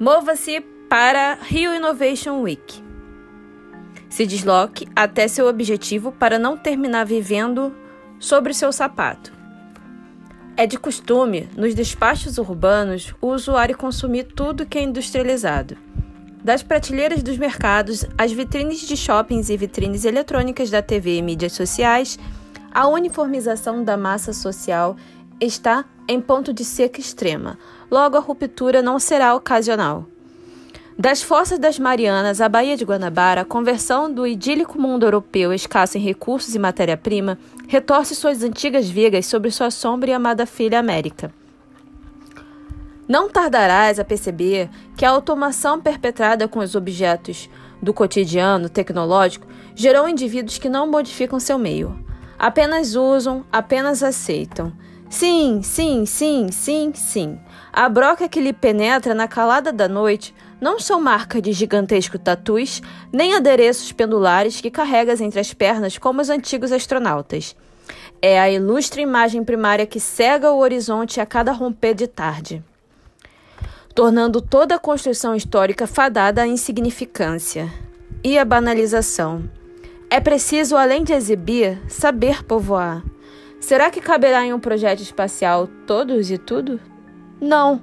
Mova-se para Rio Innovation Week. Se desloque até seu objetivo para não terminar vivendo sobre seu sapato. É de costume, nos despachos urbanos, o usuário consumir tudo que é industrializado. Das prateleiras dos mercados, às vitrines de shoppings e vitrines eletrônicas da TV e mídias sociais, a uniformização da massa social está em ponto de seca extrema. Logo, a ruptura não será ocasional. Das Forças das Marianas à Baía de Guanabara, a conversão do idílico mundo europeu escasso em recursos e matéria-prima retorce suas antigas vigas sobre sua sombra e amada filha América. Não tardarás a perceber que a automação perpetrada com os objetos do cotidiano tecnológico gerou indivíduos que não modificam seu meio. Apenas usam, apenas aceitam. Sim, sim, sim, sim, sim. A broca que lhe penetra na calada da noite não são marca de gigantesco tatus, nem adereços pendulares que carregas entre as pernas como os antigos astronautas. É a ilustre imagem primária que cega o horizonte a cada romper de tarde, tornando toda a construção histórica fadada à insignificância e à banalização. É preciso, além de exibir, saber povoar. Será que caberá em um projeto espacial todos e tudo? Não.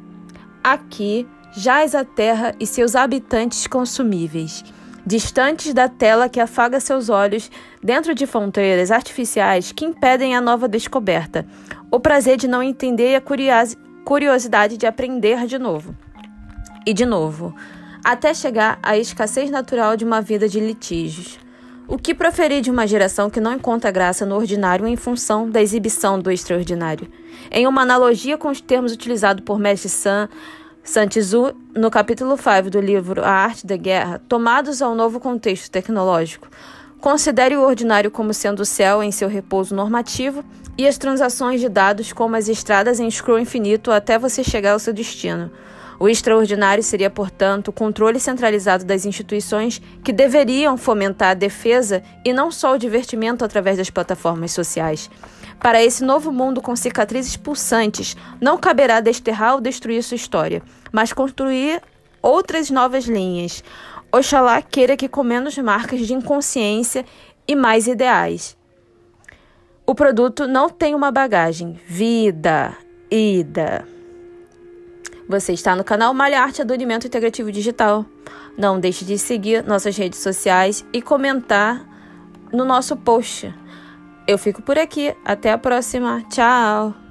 Aqui jaz a terra e seus habitantes consumíveis, distantes da tela que afaga seus olhos, dentro de fronteiras artificiais que impedem a nova descoberta, o prazer de não entender e a curiosidade de aprender de novo. E de novo, até chegar à escassez natural de uma vida de litígios. O que proferir de uma geração que não encontra graça no ordinário em função da exibição do extraordinário? Em uma analogia com os termos utilizados por Mestre San, Santizu, no capítulo 5 do livro A Arte da Guerra, tomados ao novo contexto tecnológico, considere o ordinário como sendo o céu em seu repouso normativo e as transações de dados como as estradas em scroll infinito até você chegar ao seu destino. O extraordinário seria, portanto, o controle centralizado das instituições que deveriam fomentar a defesa e não só o divertimento através das plataformas sociais. Para esse novo mundo com cicatrizes pulsantes, não caberá desterrar ou destruir sua história, mas construir outras novas linhas. Oxalá queira que com menos marcas de inconsciência e mais ideais. O produto não tem uma bagagem. Vida, ida. Você está no canal Malha Arte Adornamento Integrativo Digital. Não deixe de seguir nossas redes sociais e comentar no nosso post. Eu fico por aqui. Até a próxima. Tchau!